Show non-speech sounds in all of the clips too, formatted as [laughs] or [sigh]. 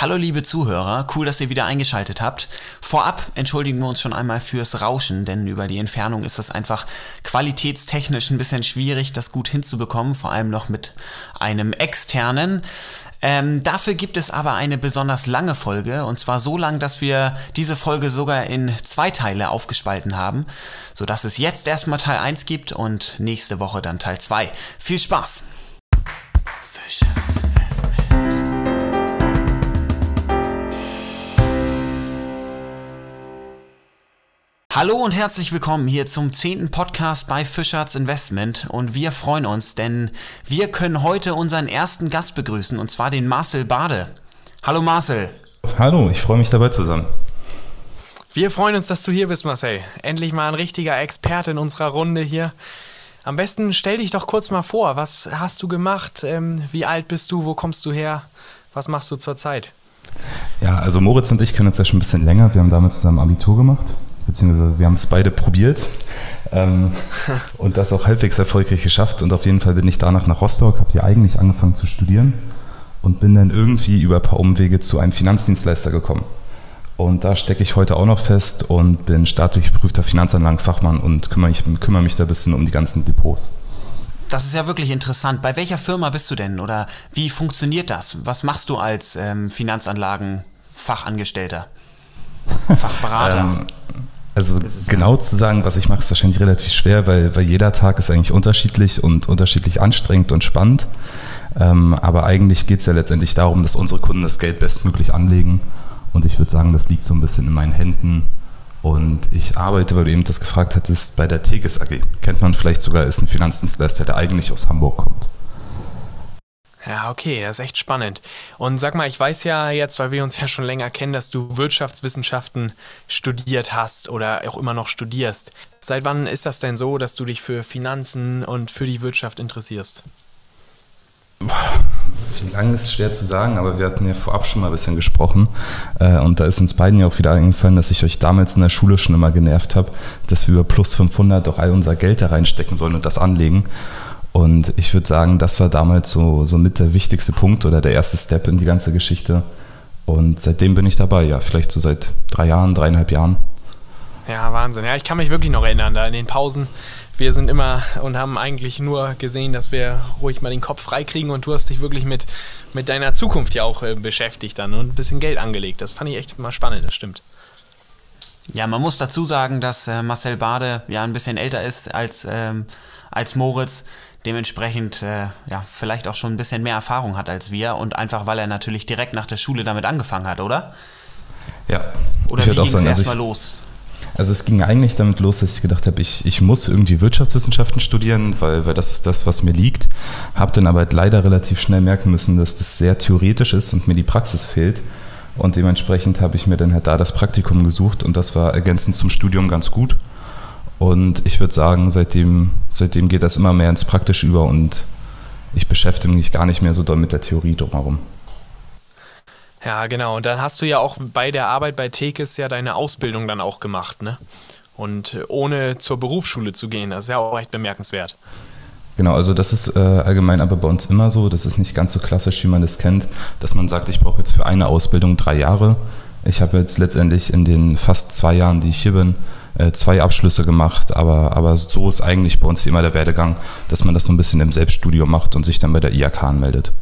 Hallo liebe Zuhörer, cool, dass ihr wieder eingeschaltet habt. Vorab entschuldigen wir uns schon einmal fürs Rauschen, denn über die Entfernung ist es einfach qualitätstechnisch ein bisschen schwierig, das gut hinzubekommen, vor allem noch mit einem externen. Ähm, dafür gibt es aber eine besonders lange Folge, und zwar so lang, dass wir diese Folge sogar in zwei Teile aufgespalten haben, sodass es jetzt erstmal Teil 1 gibt und nächste Woche dann Teil 2. Viel Spaß! Fischer's Hallo und herzlich willkommen hier zum zehnten Podcast bei Fischarts Investment und wir freuen uns, denn wir können heute unseren ersten Gast begrüßen und zwar den Marcel Bade. Hallo Marcel. Hallo, ich freue mich dabei zusammen. Wir freuen uns, dass du hier bist, Marcel. Endlich mal ein richtiger Experte in unserer Runde hier. Am besten stell dich doch kurz mal vor. Was hast du gemacht? Ähm, wie alt bist du? Wo kommst du her? Was machst du zurzeit? Ja, also Moritz und ich kennen uns ja schon ein bisschen länger. Wir haben damit zusammen Abitur gemacht beziehungsweise wir haben es beide probiert ähm, [laughs] und das auch halbwegs erfolgreich geschafft. Und auf jeden Fall bin ich danach nach Rostock, habe hier eigentlich angefangen zu studieren und bin dann irgendwie über ein paar Umwege zu einem Finanzdienstleister gekommen. Und da stecke ich heute auch noch fest und bin staatlich geprüfter Finanzanlagenfachmann und kümmere mich, kümmere mich da ein bisschen um die ganzen Depots. Das ist ja wirklich interessant. Bei welcher Firma bist du denn oder wie funktioniert das? Was machst du als ähm, Finanzanlagenfachangestellter? [laughs] Fachberater? ähm, also genau zu sagen, was ich mache, ist wahrscheinlich relativ schwer, weil, weil jeder Tag ist eigentlich unterschiedlich und unterschiedlich anstrengend und spannend. Ähm, aber eigentlich geht es ja letztendlich darum, dass unsere Kunden das Geld bestmöglich anlegen. Und ich würde sagen, das liegt so ein bisschen in meinen Händen. Und ich arbeite, weil du eben das gefragt hattest, bei der Tegis AG. Kennt man vielleicht sogar, ist ein Finanzdienstleister, der eigentlich aus Hamburg kommt. Ja, okay, das ist echt spannend. Und sag mal, ich weiß ja jetzt, weil wir uns ja schon länger kennen, dass du Wirtschaftswissenschaften studiert hast oder auch immer noch studierst. Seit wann ist das denn so, dass du dich für Finanzen und für die Wirtschaft interessierst? Wie lange ist schwer zu sagen, aber wir hatten ja vorab schon mal ein bisschen gesprochen. Äh, und da ist uns beiden ja auch wieder eingefallen, dass ich euch damals in der Schule schon immer genervt habe, dass wir über plus 500 doch all unser Geld da reinstecken sollen und das anlegen. Und ich würde sagen, das war damals so, so mit der wichtigste Punkt oder der erste Step in die ganze Geschichte. Und seitdem bin ich dabei, ja, vielleicht so seit drei Jahren, dreieinhalb Jahren. Ja, Wahnsinn. Ja, ich kann mich wirklich noch erinnern, da in den Pausen. Wir sind immer und haben eigentlich nur gesehen, dass wir ruhig mal den Kopf freikriegen und du hast dich wirklich mit, mit deiner Zukunft ja auch äh, beschäftigt dann und ein bisschen Geld angelegt. Das fand ich echt mal spannend, das stimmt. Ja, man muss dazu sagen, dass äh, Marcel Bade ja ein bisschen älter ist als, ähm, als Moritz dementsprechend äh, ja, vielleicht auch schon ein bisschen mehr Erfahrung hat als wir und einfach, weil er natürlich direkt nach der Schule damit angefangen hat, oder? Ja. Oder wie ging es erstmal also los? Also es ging eigentlich damit los, dass ich gedacht habe, ich, ich muss irgendwie Wirtschaftswissenschaften studieren, weil, weil das ist das, was mir liegt. Habe dann aber leider relativ schnell merken müssen, dass das sehr theoretisch ist und mir die Praxis fehlt. Und dementsprechend habe ich mir dann halt da das Praktikum gesucht und das war ergänzend zum Studium ganz gut. Und ich würde sagen, seitdem, seitdem geht das immer mehr ins Praktische über und ich beschäftige mich gar nicht mehr so doll mit der Theorie drumherum. Ja, genau. Und dann hast du ja auch bei der Arbeit bei Tekes ja deine Ausbildung dann auch gemacht, ne? Und äh, ohne zur Berufsschule zu gehen, das ist ja auch echt bemerkenswert. Genau, also das ist äh, allgemein aber bei uns immer so. Das ist nicht ganz so klassisch, wie man das kennt, dass man sagt, ich brauche jetzt für eine Ausbildung drei Jahre. Ich habe jetzt letztendlich in den fast zwei Jahren, die ich hier bin, äh, zwei Abschlüsse gemacht, aber, aber so ist eigentlich bei uns immer der Werdegang, dass man das so ein bisschen im Selbststudium macht und sich dann bei der IAK anmeldet.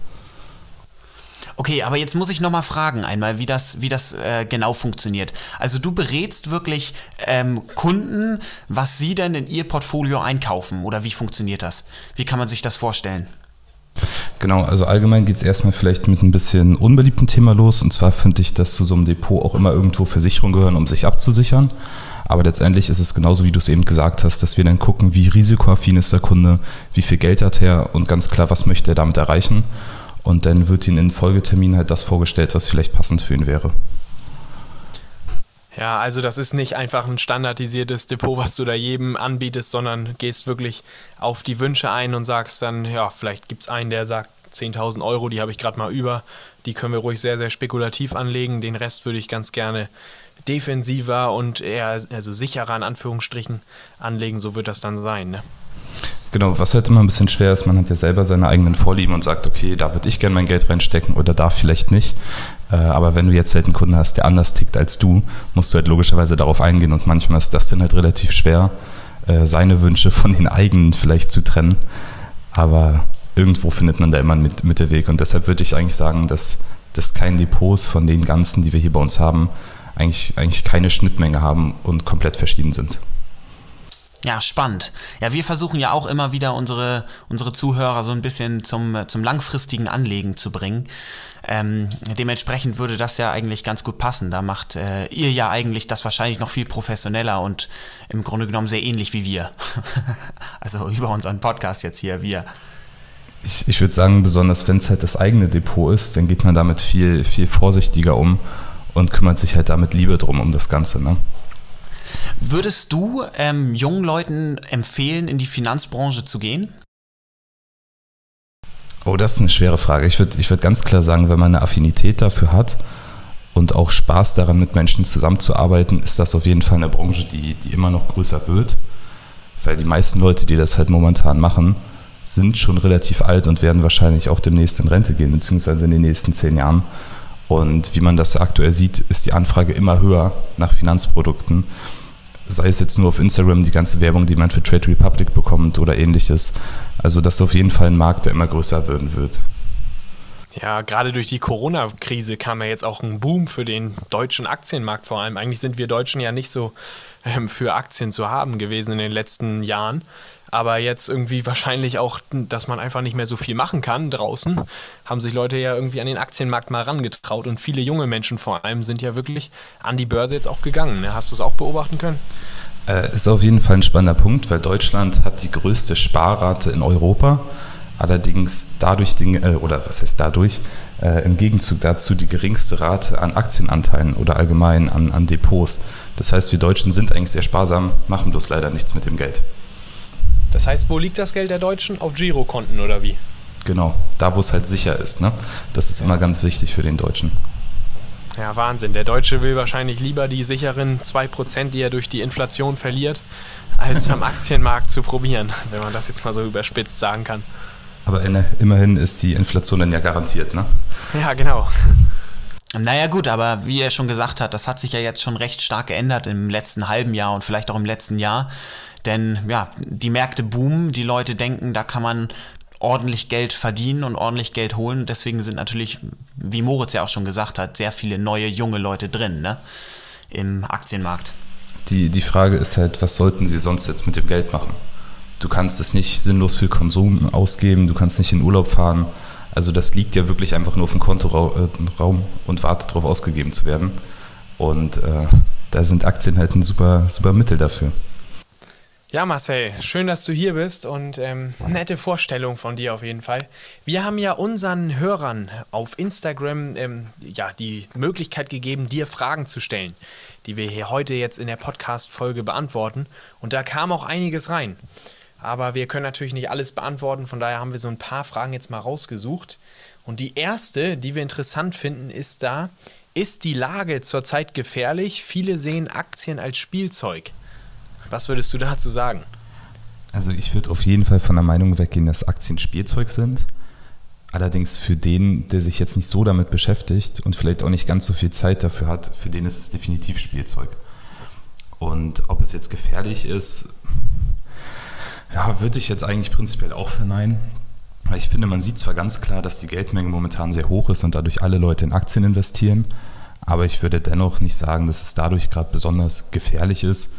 Okay, aber jetzt muss ich nochmal fragen einmal, wie das, wie das äh, genau funktioniert. Also du berätst wirklich ähm, Kunden, was sie denn in ihr Portfolio einkaufen oder wie funktioniert das? Wie kann man sich das vorstellen? Genau, also allgemein geht es erstmal vielleicht mit ein bisschen unbeliebten Thema los. Und zwar finde ich, dass zu so einem Depot auch immer irgendwo Versicherungen gehören, um sich abzusichern. Aber letztendlich ist es genauso, wie du es eben gesagt hast, dass wir dann gucken, wie risikoaffin ist der Kunde, wie viel Geld hat er und ganz klar, was möchte er damit erreichen. Und dann wird ihm in Folgetermin halt das vorgestellt, was vielleicht passend für ihn wäre. Ja, also das ist nicht einfach ein standardisiertes Depot, was du da jedem anbietest, sondern gehst wirklich auf die Wünsche ein und sagst dann, ja, vielleicht gibt es einen, der sagt 10.000 Euro, die habe ich gerade mal über, die können wir ruhig sehr, sehr spekulativ anlegen, den Rest würde ich ganz gerne defensiver und eher also sicherer in Anführungsstrichen anlegen, so wird das dann sein. Ne? Genau, was halt immer ein bisschen schwer ist, man hat ja selber seine eigenen Vorlieben und sagt, okay, da würde ich gerne mein Geld reinstecken oder da vielleicht nicht. Äh, aber wenn du jetzt halt einen Kunden hast, der anders tickt als du, musst du halt logischerweise darauf eingehen und manchmal ist das dann halt relativ schwer, äh, seine Wünsche von den eigenen vielleicht zu trennen. Aber irgendwo findet man da immer einen Mittelweg und deshalb würde ich eigentlich sagen, dass, dass kein Depots von den ganzen, die wir hier bei uns haben, eigentlich, eigentlich keine Schnittmenge haben und komplett verschieden sind. Ja, spannend. Ja, wir versuchen ja auch immer wieder unsere, unsere Zuhörer so ein bisschen zum, zum langfristigen Anlegen zu bringen. Ähm, dementsprechend würde das ja eigentlich ganz gut passen. Da macht äh, ihr ja eigentlich das wahrscheinlich noch viel professioneller und im Grunde genommen sehr ähnlich wie wir. [laughs] also über unseren Podcast jetzt hier, wir. Ich, ich würde sagen, besonders wenn es halt das eigene Depot ist, dann geht man damit viel, viel vorsichtiger um und kümmert sich halt damit Liebe drum um das Ganze. Ne? Würdest du ähm, jungen Leuten empfehlen, in die Finanzbranche zu gehen? Oh, das ist eine schwere Frage. Ich würde ich würd ganz klar sagen, wenn man eine Affinität dafür hat und auch Spaß daran, mit Menschen zusammenzuarbeiten, ist das auf jeden Fall eine Branche, die, die immer noch größer wird. Weil die meisten Leute, die das halt momentan machen, sind schon relativ alt und werden wahrscheinlich auch demnächst in Rente gehen, beziehungsweise in den nächsten zehn Jahren. Und wie man das aktuell sieht, ist die Anfrage immer höher nach Finanzprodukten. Sei es jetzt nur auf Instagram die ganze Werbung, die man für Trade Republic bekommt oder ähnliches. Also das ist auf jeden Fall ein Markt, der immer größer werden wird. Ja, gerade durch die Corona-Krise kam ja jetzt auch ein Boom für den deutschen Aktienmarkt vor allem. Eigentlich sind wir Deutschen ja nicht so ähm, für Aktien zu haben gewesen in den letzten Jahren aber jetzt irgendwie wahrscheinlich auch, dass man einfach nicht mehr so viel machen kann draußen, haben sich Leute ja irgendwie an den Aktienmarkt mal rangetraut und viele junge Menschen vor allem sind ja wirklich an die Börse jetzt auch gegangen. Ne? Hast du es auch beobachten können? Äh, ist auf jeden Fall ein spannender Punkt, weil Deutschland hat die größte Sparrate in Europa. Allerdings dadurch, den, äh, oder was heißt dadurch, äh, im Gegenzug dazu die geringste Rate an Aktienanteilen oder allgemein an, an Depots. Das heißt, wir Deutschen sind eigentlich sehr sparsam, machen bloß leider nichts mit dem Geld. Das heißt, wo liegt das Geld der Deutschen? Auf Girokonten oder wie? Genau, da wo es halt sicher ist. Ne? Das ist immer ganz wichtig für den Deutschen. Ja, Wahnsinn. Der Deutsche will wahrscheinlich lieber die sicheren 2%, die er durch die Inflation verliert, als am [laughs] Aktienmarkt zu probieren, wenn man das jetzt mal so überspitzt sagen kann. Aber immerhin ist die Inflation dann ja garantiert, ne? Ja, genau. Naja gut, aber wie er schon gesagt hat, das hat sich ja jetzt schon recht stark geändert im letzten halben Jahr und vielleicht auch im letzten Jahr. Denn ja, die Märkte boomen, die Leute denken, da kann man ordentlich Geld verdienen und ordentlich Geld holen. Deswegen sind natürlich, wie Moritz ja auch schon gesagt hat, sehr viele neue junge Leute drin ne? im Aktienmarkt. Die, die Frage ist halt, was sollten sie sonst jetzt mit dem Geld machen? Du kannst es nicht sinnlos für Konsum ausgeben, du kannst nicht in Urlaub fahren. Also das liegt ja wirklich einfach nur auf dem Kontoraum und wartet darauf ausgegeben zu werden. Und äh, da sind Aktien halt ein super, super Mittel dafür. Ja, Marcel, schön, dass du hier bist und ähm, nette Vorstellung von dir auf jeden Fall. Wir haben ja unseren Hörern auf Instagram ähm, ja, die Möglichkeit gegeben, dir Fragen zu stellen, die wir hier heute jetzt in der Podcast-Folge beantworten. Und da kam auch einiges rein. Aber wir können natürlich nicht alles beantworten, von daher haben wir so ein paar Fragen jetzt mal rausgesucht. Und die erste, die wir interessant finden, ist da, ist die Lage zurzeit gefährlich? Viele sehen Aktien als Spielzeug. Was würdest du dazu sagen? Also ich würde auf jeden Fall von der Meinung weggehen, dass Aktien Spielzeug sind. Allerdings für den, der sich jetzt nicht so damit beschäftigt und vielleicht auch nicht ganz so viel Zeit dafür hat, für den ist es definitiv Spielzeug. Und ob es jetzt gefährlich ist, ja, würde ich jetzt eigentlich prinzipiell auch verneinen. Weil ich finde, man sieht zwar ganz klar, dass die Geldmenge momentan sehr hoch ist und dadurch alle Leute in Aktien investieren, aber ich würde dennoch nicht sagen, dass es dadurch gerade besonders gefährlich ist,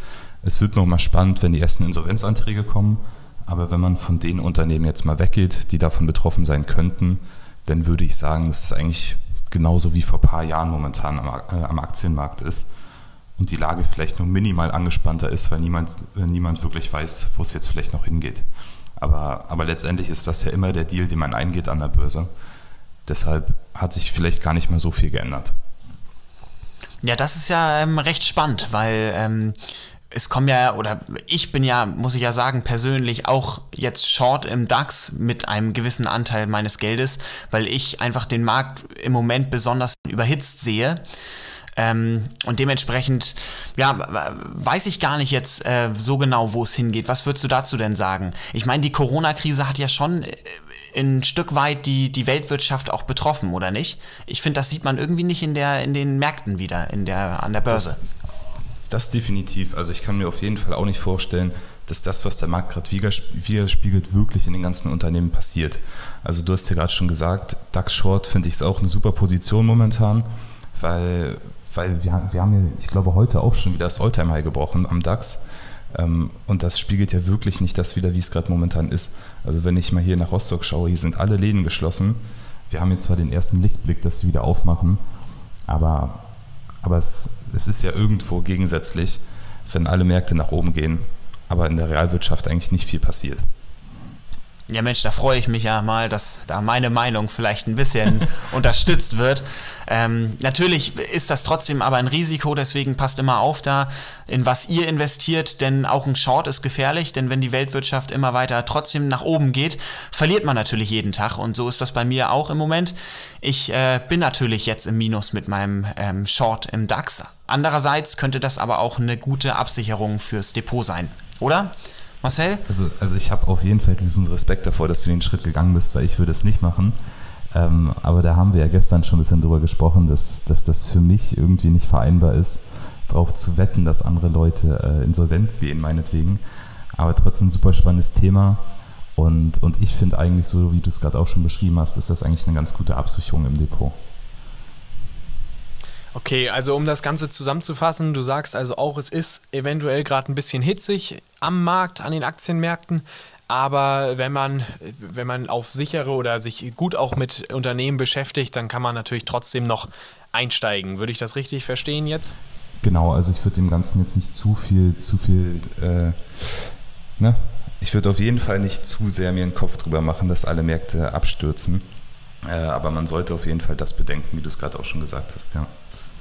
es wird nochmal spannend, wenn die ersten Insolvenzanträge kommen. Aber wenn man von den Unternehmen jetzt mal weggeht, die davon betroffen sein könnten, dann würde ich sagen, dass es eigentlich genauso wie vor ein paar Jahren momentan am, äh, am Aktienmarkt ist und die Lage vielleicht nur minimal angespannter ist, weil niemand, niemand wirklich weiß, wo es jetzt vielleicht noch hingeht. Aber, aber letztendlich ist das ja immer der Deal, den man eingeht an der Börse. Deshalb hat sich vielleicht gar nicht mehr so viel geändert. Ja, das ist ja ähm, recht spannend, weil ähm, es kommen ja, oder ich bin ja, muss ich ja sagen, persönlich auch jetzt short im DAX mit einem gewissen Anteil meines Geldes, weil ich einfach den Markt im Moment besonders überhitzt sehe. Ähm, und dementsprechend, ja, weiß ich gar nicht jetzt äh, so genau, wo es hingeht. Was würdest du dazu denn sagen? Ich meine, die Corona-Krise hat ja schon äh, ein Stück weit die, die Weltwirtschaft auch betroffen, oder nicht? Ich finde, das sieht man irgendwie nicht in, der, in den Märkten wieder, in der, an der Börse. Das, das definitiv. Also ich kann mir auf jeden Fall auch nicht vorstellen, dass das, was der Markt gerade widerspiegelt, wirklich in den ganzen Unternehmen passiert. Also du hast ja gerade schon gesagt, DAX Short finde ich ist auch eine super Position momentan, weil, weil wir, wir haben ja, ich glaube, heute auch schon wieder das Alltime High gebrochen am DAX. Ähm, und das spiegelt ja wirklich nicht das wieder, wie es gerade momentan ist. Also wenn ich mal hier nach Rostock schaue, hier sind alle Läden geschlossen. Wir haben jetzt zwar den ersten Lichtblick, dass sie wieder aufmachen, aber, aber es, es ist ja irgendwo gegensätzlich, wenn alle Märkte nach oben gehen, aber in der Realwirtschaft eigentlich nicht viel passiert. Ja Mensch, da freue ich mich ja mal, dass da meine Meinung vielleicht ein bisschen [laughs] unterstützt wird. Ähm, natürlich ist das trotzdem aber ein Risiko, deswegen passt immer auf da, in was ihr investiert, denn auch ein Short ist gefährlich, denn wenn die Weltwirtschaft immer weiter trotzdem nach oben geht, verliert man natürlich jeden Tag und so ist das bei mir auch im Moment. Ich äh, bin natürlich jetzt im Minus mit meinem ähm, Short im DAX. Andererseits könnte das aber auch eine gute Absicherung fürs Depot sein, oder? Marcel? Also, also ich habe auf jeden Fall diesen Respekt davor, dass du den Schritt gegangen bist, weil ich würde es nicht machen. Ähm, aber da haben wir ja gestern schon ein bisschen drüber gesprochen, dass, dass das für mich irgendwie nicht vereinbar ist, darauf zu wetten, dass andere Leute äh, insolvent gehen, meinetwegen. Aber trotzdem ein super spannendes Thema. Und, und ich finde eigentlich, so wie du es gerade auch schon beschrieben hast, ist das eigentlich eine ganz gute Absicherung im Depot. Okay, also um das Ganze zusammenzufassen, du sagst also auch, es ist eventuell gerade ein bisschen hitzig am Markt, an den Aktienmärkten. Aber wenn man, wenn man auf sichere oder sich gut auch mit Unternehmen beschäftigt, dann kann man natürlich trotzdem noch einsteigen. Würde ich das richtig verstehen jetzt? Genau, also ich würde dem Ganzen jetzt nicht zu viel, zu viel, äh, ne? Ich würde auf jeden Fall nicht zu sehr mir einen Kopf drüber machen, dass alle Märkte abstürzen. Äh, aber man sollte auf jeden Fall das bedenken, wie du es gerade auch schon gesagt hast, ja.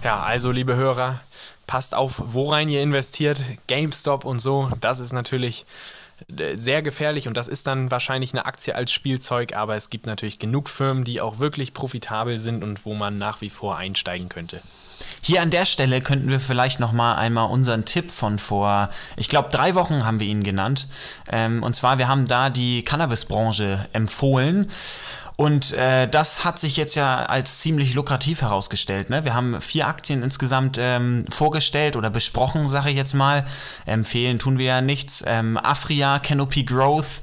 Ja, also liebe Hörer, passt auf, worein ihr investiert. GameStop und so, das ist natürlich äh, sehr gefährlich und das ist dann wahrscheinlich eine Aktie als Spielzeug, aber es gibt natürlich genug Firmen, die auch wirklich profitabel sind und wo man nach wie vor einsteigen könnte. Hier an der Stelle könnten wir vielleicht noch mal einmal unseren Tipp von vor, ich glaube drei Wochen haben wir ihn genannt. Ähm, und zwar, wir haben da die Cannabisbranche empfohlen. Und äh, das hat sich jetzt ja als ziemlich lukrativ herausgestellt. Ne? Wir haben vier Aktien insgesamt ähm, vorgestellt oder besprochen, sage ich jetzt mal. Empfehlen tun wir ja nichts. Ähm, Afria, Canopy Growth,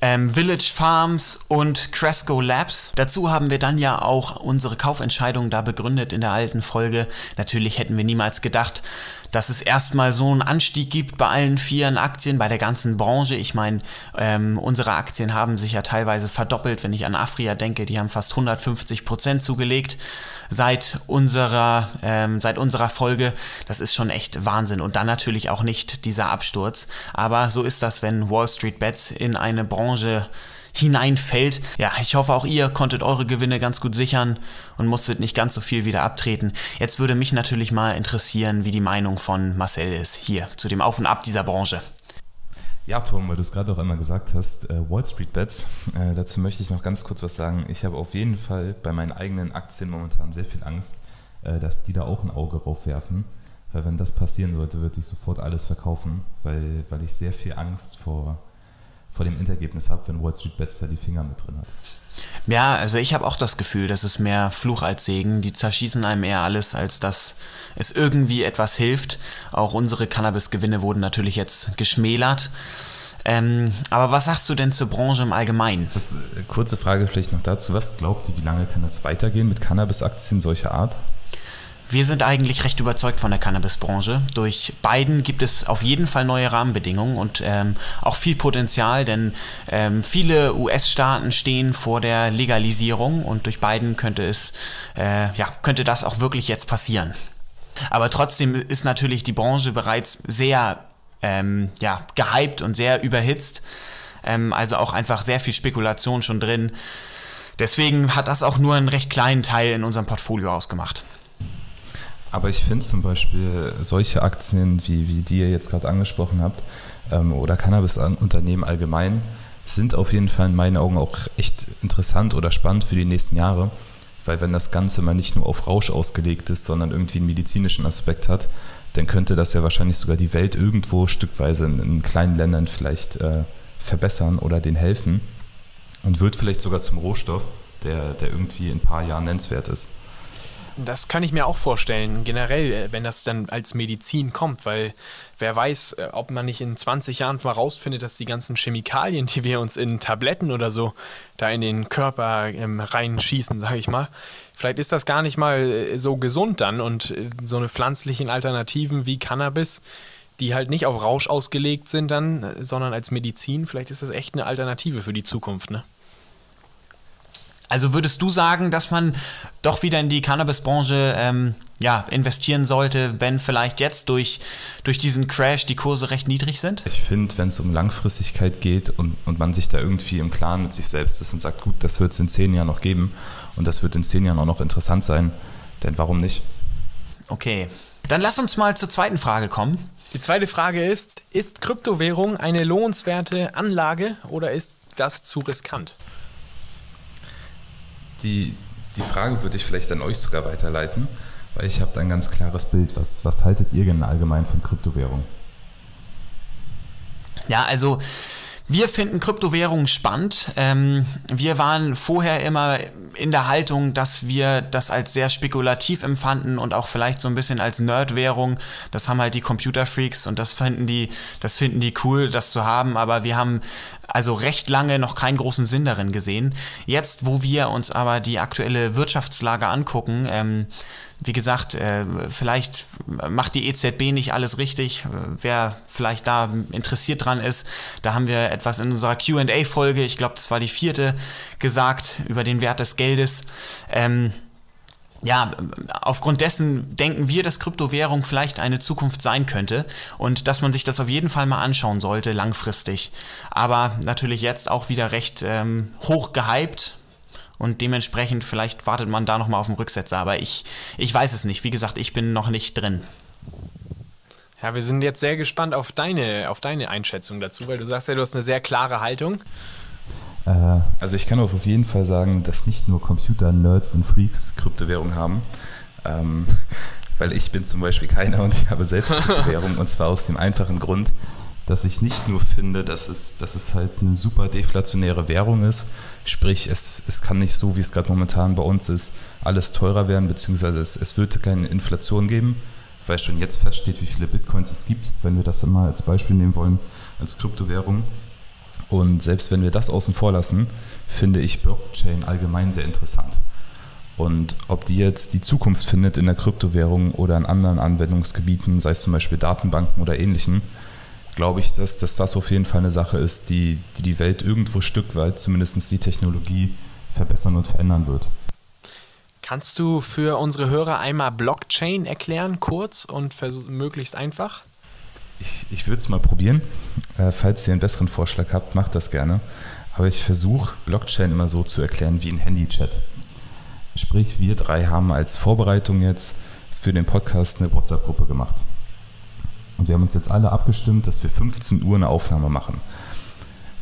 ähm, Village Farms und Cresco Labs. Dazu haben wir dann ja auch unsere Kaufentscheidung da begründet in der alten Folge. Natürlich hätten wir niemals gedacht, dass es erstmal so einen Anstieg gibt bei allen vier Aktien, bei der ganzen Branche. Ich meine, ähm, unsere Aktien haben sich ja teilweise verdoppelt, wenn ich an Afria denke, die haben fast 150 Prozent zugelegt seit unserer, ähm, seit unserer Folge. Das ist schon echt Wahnsinn. Und dann natürlich auch nicht dieser Absturz. Aber so ist das, wenn Wall Street Bets in eine Branche hineinfällt. Ja, ich hoffe auch ihr konntet eure Gewinne ganz gut sichern und musstet nicht ganz so viel wieder abtreten. Jetzt würde mich natürlich mal interessieren, wie die Meinung von Marcel ist hier zu dem Auf und Ab dieser Branche. Ja, Tom, weil du es gerade auch einmal gesagt hast, äh, Wall Street Bets, äh, dazu möchte ich noch ganz kurz was sagen. Ich habe auf jeden Fall bei meinen eigenen Aktien momentan sehr viel Angst, äh, dass die da auch ein Auge drauf werfen. Weil wenn das passieren sollte, würde ich sofort alles verkaufen, weil, weil ich sehr viel Angst vor vor dem Endergebnis habe, wenn Wall Street Bets da die Finger mit drin hat. Ja, also ich habe auch das Gefühl, das ist mehr Fluch als Segen. Die zerschießen einem eher alles, als dass es irgendwie etwas hilft. Auch unsere Cannabis-Gewinne wurden natürlich jetzt geschmälert. Ähm, aber was sagst du denn zur Branche im Allgemeinen? Das, äh, kurze Frage vielleicht noch dazu. Was glaubt ihr, wie lange kann das weitergehen mit Cannabis-Aktien solcher Art? Wir sind eigentlich recht überzeugt von der Cannabisbranche. Durch beiden gibt es auf jeden Fall neue Rahmenbedingungen und ähm, auch viel Potenzial, denn ähm, viele US-Staaten stehen vor der Legalisierung und durch beiden könnte es, äh, ja, könnte das auch wirklich jetzt passieren. Aber trotzdem ist natürlich die Branche bereits sehr ähm, ja, gehypt und sehr überhitzt. Ähm, also auch einfach sehr viel Spekulation schon drin. Deswegen hat das auch nur einen recht kleinen Teil in unserem Portfolio ausgemacht. Aber ich finde zum Beispiel solche Aktien, wie, wie die ihr jetzt gerade angesprochen habt, ähm, oder Cannabis-Unternehmen allgemein, sind auf jeden Fall in meinen Augen auch echt interessant oder spannend für die nächsten Jahre. Weil wenn das Ganze mal nicht nur auf Rausch ausgelegt ist, sondern irgendwie einen medizinischen Aspekt hat, dann könnte das ja wahrscheinlich sogar die Welt irgendwo stückweise in, in kleinen Ländern vielleicht äh, verbessern oder denen helfen. Und wird vielleicht sogar zum Rohstoff, der, der irgendwie in ein paar Jahren nennenswert ist. Das kann ich mir auch vorstellen, generell, äh, wenn das dann als Medizin kommt, weil wer weiß, äh, ob man nicht in 20 Jahren mal rausfindet, dass die ganzen Chemikalien, [laughs] die wir uns in Tabletten oder so da in den Körper ähm, reinschießen, sage ich mal, vielleicht ist das gar nicht mal äh, so gesund dann und so eine pflanzlichen Alternativen wie Cannabis, die halt nicht auf Rausch ausgelegt sind dann, sondern als Medizin, vielleicht ist das echt eine Alternative für die Zukunft, ne? Also würdest du sagen, dass man doch wieder in die Cannabisbranche ähm, ja, investieren sollte, wenn vielleicht jetzt durch, durch diesen Crash die Kurse recht niedrig sind? Ich finde, wenn es um Langfristigkeit geht und, und man sich da irgendwie im Klaren mit sich selbst ist und sagt, gut, das wird es in zehn Jahren noch geben und das wird in zehn Jahren auch noch interessant sein, denn warum nicht? Okay, dann lass uns mal zur zweiten Frage kommen. Die zweite Frage ist, ist Kryptowährung eine lohnenswerte Anlage oder ist das zu riskant? Die, die Frage würde ich vielleicht an euch sogar weiterleiten, weil ich habe da ein ganz klares Bild. Was, was haltet ihr denn allgemein von Kryptowährung? Ja, also wir finden Kryptowährungen spannend. Ähm, wir waren vorher immer in der Haltung, dass wir das als sehr spekulativ empfanden und auch vielleicht so ein bisschen als Nerdwährung. Das haben halt die Computerfreaks und das finden die, das finden die cool, das zu haben. Aber wir haben also recht lange noch keinen großen Sinn darin gesehen. Jetzt, wo wir uns aber die aktuelle Wirtschaftslage angucken, ähm, wie gesagt, äh, vielleicht macht die EZB nicht alles richtig. Wer vielleicht da interessiert dran ist, da haben wir etwas in unserer QA-Folge, ich glaube, das war die vierte, gesagt über den Wert des Geldes. Ähm, ja, aufgrund dessen denken wir, dass Kryptowährung vielleicht eine Zukunft sein könnte und dass man sich das auf jeden Fall mal anschauen sollte, langfristig. Aber natürlich jetzt auch wieder recht ähm, hoch gehypt und dementsprechend vielleicht wartet man da nochmal auf den Rücksetzer. Aber ich, ich weiß es nicht. Wie gesagt, ich bin noch nicht drin. Ja, wir sind jetzt sehr gespannt auf deine, auf deine Einschätzung dazu, weil du sagst ja, du hast eine sehr klare Haltung. Äh, also ich kann auf jeden Fall sagen, dass nicht nur Computer-Nerds und Freaks Kryptowährung haben. Ähm, [laughs] weil ich bin zum Beispiel keiner und ich habe selbst [laughs] Kryptowährung und zwar aus dem einfachen Grund, dass ich nicht nur finde, dass es, dass es halt eine super deflationäre Währung ist, sprich es, es kann nicht so, wie es gerade momentan bei uns ist, alles teurer werden, beziehungsweise es, es wird keine Inflation geben, weil schon jetzt feststeht, wie viele Bitcoins es gibt, wenn wir das dann mal als Beispiel nehmen wollen, als Kryptowährung. Und selbst wenn wir das außen vor lassen, finde ich Blockchain allgemein sehr interessant. Und ob die jetzt die Zukunft findet in der Kryptowährung oder in anderen Anwendungsgebieten, sei es zum Beispiel Datenbanken oder ähnlichen, glaube ich, dass, dass das auf jeden Fall eine Sache ist, die die, die Welt irgendwo Stück weit, zumindest die Technologie, verbessern und verändern wird. Kannst du für unsere Hörer einmal Blockchain erklären, kurz und möglichst einfach? Ich, ich würde es mal probieren. Äh, falls ihr einen besseren Vorschlag habt, macht das gerne. Aber ich versuche Blockchain immer so zu erklären wie ein Handychat. Sprich, wir drei haben als Vorbereitung jetzt für den Podcast eine WhatsApp-Gruppe gemacht. Und wir haben uns jetzt alle abgestimmt, dass wir 15 Uhr eine Aufnahme machen.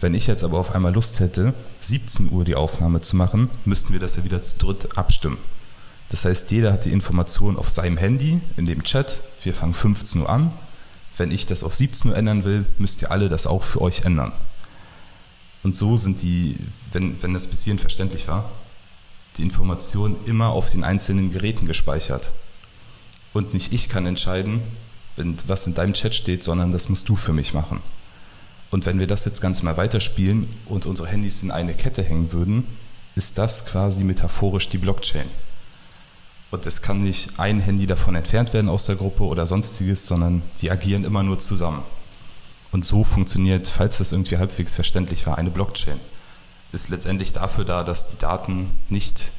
Wenn ich jetzt aber auf einmal Lust hätte, 17 Uhr die Aufnahme zu machen, müssten wir das ja wieder zu dritt abstimmen. Das heißt, jeder hat die Information auf seinem Handy, in dem Chat. Wir fangen 15 Uhr an. Wenn ich das auf 17 Uhr ändern will, müsst ihr alle das auch für euch ändern. Und so sind die, wenn, wenn das bis hierhin verständlich war, die Informationen immer auf den einzelnen Geräten gespeichert. Und nicht ich kann entscheiden, wenn, was in deinem Chat steht, sondern das musst du für mich machen. Und wenn wir das jetzt ganz mal weiterspielen und unsere Handys in eine Kette hängen würden, ist das quasi metaphorisch die Blockchain. Und es kann nicht ein Handy davon entfernt werden aus der Gruppe oder sonstiges, sondern die agieren immer nur zusammen. Und so funktioniert, falls das irgendwie halbwegs verständlich war, eine Blockchain. Ist letztendlich dafür da, dass die Daten nicht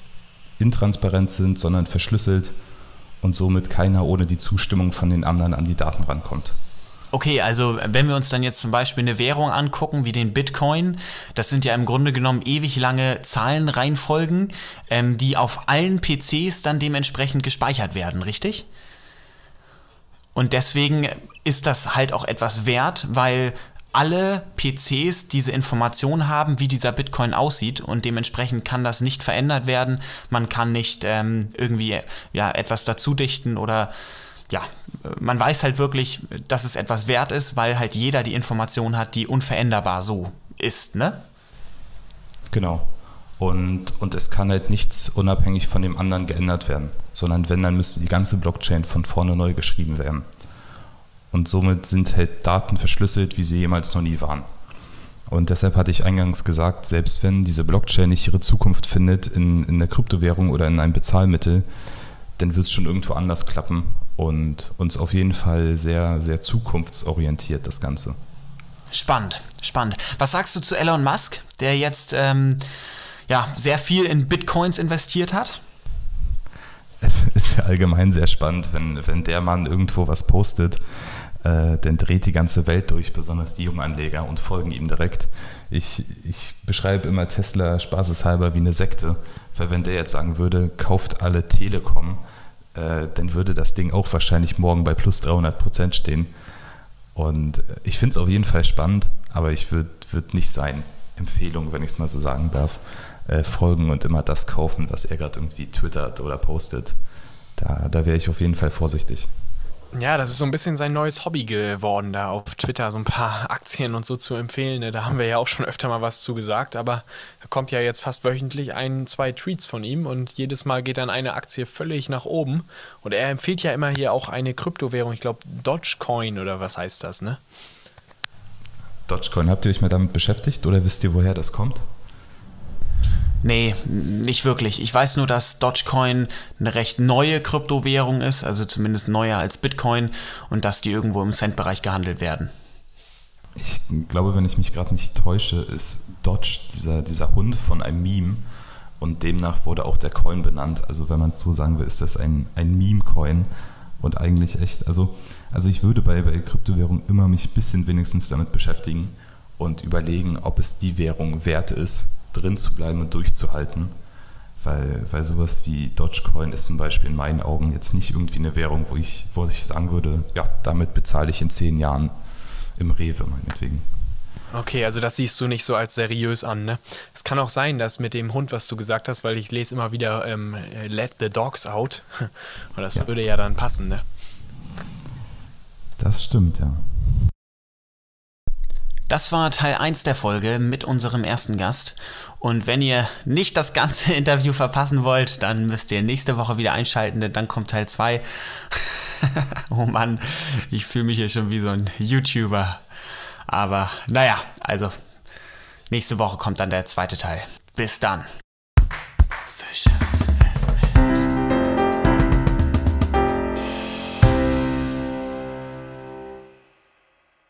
intransparent sind, sondern verschlüsselt und somit keiner ohne die Zustimmung von den anderen an die Daten rankommt. Okay, also wenn wir uns dann jetzt zum Beispiel eine Währung angucken, wie den Bitcoin, das sind ja im Grunde genommen ewig lange Zahlenreihenfolgen, ähm, die auf allen PCs dann dementsprechend gespeichert werden, richtig? Und deswegen ist das halt auch etwas wert, weil alle PCs diese Information haben, wie dieser Bitcoin aussieht und dementsprechend kann das nicht verändert werden. Man kann nicht ähm, irgendwie ja, etwas dazu dichten oder ja, man weiß halt wirklich, dass es etwas wert ist, weil halt jeder die Information hat, die unveränderbar so ist, ne? Genau. Und, und es kann halt nichts unabhängig von dem anderen geändert werden, sondern wenn, dann müsste die ganze Blockchain von vorne neu geschrieben werden. Und somit sind halt Daten verschlüsselt, wie sie jemals noch nie waren. Und deshalb hatte ich eingangs gesagt, selbst wenn diese Blockchain nicht ihre Zukunft findet in, in der Kryptowährung oder in einem Bezahlmittel, dann wird es schon irgendwo anders klappen und uns auf jeden Fall sehr, sehr zukunftsorientiert, das Ganze. Spannend, spannend. Was sagst du zu Elon Musk, der jetzt ähm, ja, sehr viel in Bitcoins investiert hat? Es ist ja allgemein sehr spannend, wenn, wenn der Mann irgendwo was postet, äh, dann dreht die ganze Welt durch, besonders die Junganleger und folgen ihm direkt. Ich, ich beschreibe immer Tesla spaßeshalber wie eine Sekte, weil wenn der jetzt sagen würde, kauft alle Telekom, äh, dann würde das Ding auch wahrscheinlich morgen bei plus 300 Prozent stehen. Und äh, ich finde es auf jeden Fall spannend, aber ich würde würd nicht sein Empfehlung, wenn ich es mal so sagen darf, äh, folgen und immer das kaufen, was er gerade irgendwie twittert oder postet. Da, da wäre ich auf jeden Fall vorsichtig. Ja, das ist so ein bisschen sein neues Hobby geworden, da auf Twitter so ein paar [laughs] Aktien und so zu empfehlen. Ne? Da haben wir ja auch schon öfter mal was zu gesagt, aber da kommt ja jetzt fast wöchentlich ein, zwei Tweets von ihm und jedes Mal geht dann eine Aktie völlig nach oben. Und er empfiehlt ja immer hier auch eine Kryptowährung, ich glaube Dogecoin oder was heißt das, ne? Dogecoin, habt ihr euch mal damit beschäftigt oder wisst ihr, woher das kommt? Nee, nicht wirklich. Ich weiß nur, dass Dogecoin eine recht neue Kryptowährung ist, also zumindest neuer als Bitcoin und dass die irgendwo im Centbereich gehandelt werden. Ich glaube, wenn ich mich gerade nicht täusche, ist Dodge dieser, dieser Hund von einem Meme und demnach wurde auch der Coin benannt. Also wenn man es so sagen will, ist das ein, ein Meme-Coin und eigentlich echt, also, also ich würde bei, bei Kryptowährung immer mich ein bisschen wenigstens damit beschäftigen und überlegen, ob es die Währung wert ist, drin zu bleiben und durchzuhalten. Weil, weil sowas wie Dogecoin ist zum Beispiel in meinen Augen jetzt nicht irgendwie eine Währung, wo ich, wo ich sagen würde, ja, damit bezahle ich in zehn Jahren im Rewe meinetwegen. Okay, also das siehst du nicht so als seriös an, ne? Es kann auch sein, dass mit dem Hund, was du gesagt hast, weil ich lese immer wieder ähm, Let the Dogs Out. [laughs] Und das ja. würde ja dann passen, ne? Das stimmt, ja. Das war Teil 1 der Folge mit unserem ersten Gast. Und wenn ihr nicht das ganze [laughs] Interview verpassen wollt, dann müsst ihr nächste Woche wieder einschalten, denn dann kommt Teil 2. [laughs] oh Mann, ich fühle mich hier schon wie so ein YouTuber. Aber naja, also nächste Woche kommt dann der zweite Teil. Bis dann. Fische.